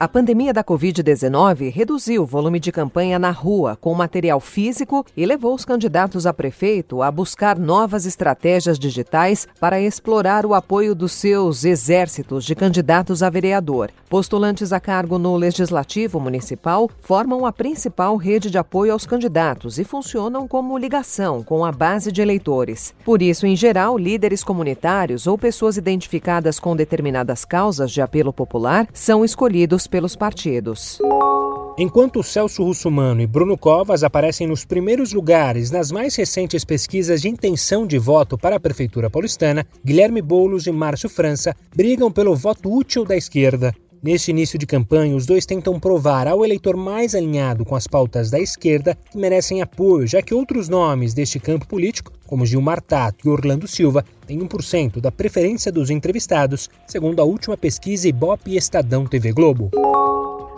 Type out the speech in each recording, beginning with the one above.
A pandemia da Covid-19 reduziu o volume de campanha na rua com material físico e levou os candidatos a prefeito a buscar novas estratégias digitais para explorar o apoio dos seus exércitos de candidatos a vereador. Postulantes a cargo no Legislativo Municipal formam a principal rede de apoio aos candidatos e funcionam como ligação com a base de eleitores. Por isso, em geral, líderes comunitários ou pessoas identificadas com determinadas causas de apelo popular são escolhidos pelos partidos. Enquanto Celso Russumano e Bruno Covas aparecem nos primeiros lugares nas mais recentes pesquisas de intenção de voto para a Prefeitura paulistana, Guilherme Boulos e Márcio França brigam pelo voto útil da esquerda. Neste início de campanha, os dois tentam provar ao eleitor mais alinhado com as pautas da esquerda que merecem apoio, já que outros nomes deste campo político, como Gilmar Tato e Orlando Silva, têm 1% da preferência dos entrevistados, segundo a última pesquisa Ibope Estadão TV Globo.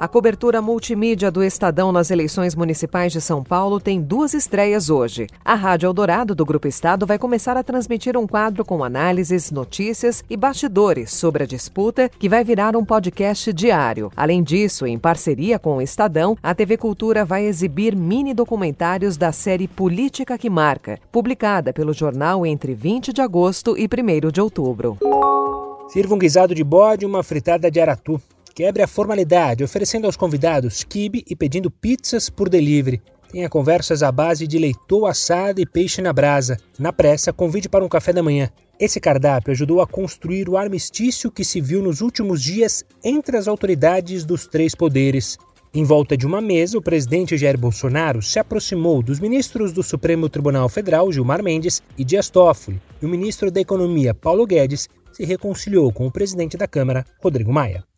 A cobertura multimídia do Estadão nas eleições municipais de São Paulo tem duas estreias hoje. A Rádio Eldorado do Grupo Estado vai começar a transmitir um quadro com análises, notícias e bastidores sobre a disputa, que vai virar um podcast diário. Além disso, em parceria com o Estadão, a TV Cultura vai exibir mini documentários da série Política que Marca, publicada pelo jornal entre 20 de agosto e 1 de outubro. Sirva um guisado de bode e uma fritada de aratu. Quebre a formalidade, oferecendo aos convidados quibe e pedindo pizzas por delivery. Tenha conversas à base de leitão assado e peixe na brasa. Na pressa, convide para um café da manhã. Esse cardápio ajudou a construir o armistício que se viu nos últimos dias entre as autoridades dos três poderes. Em volta de uma mesa, o presidente Jair Bolsonaro se aproximou dos ministros do Supremo Tribunal Federal, Gilmar Mendes, e Dias Toffoli, e o ministro da Economia, Paulo Guedes, se reconciliou com o presidente da Câmara, Rodrigo Maia.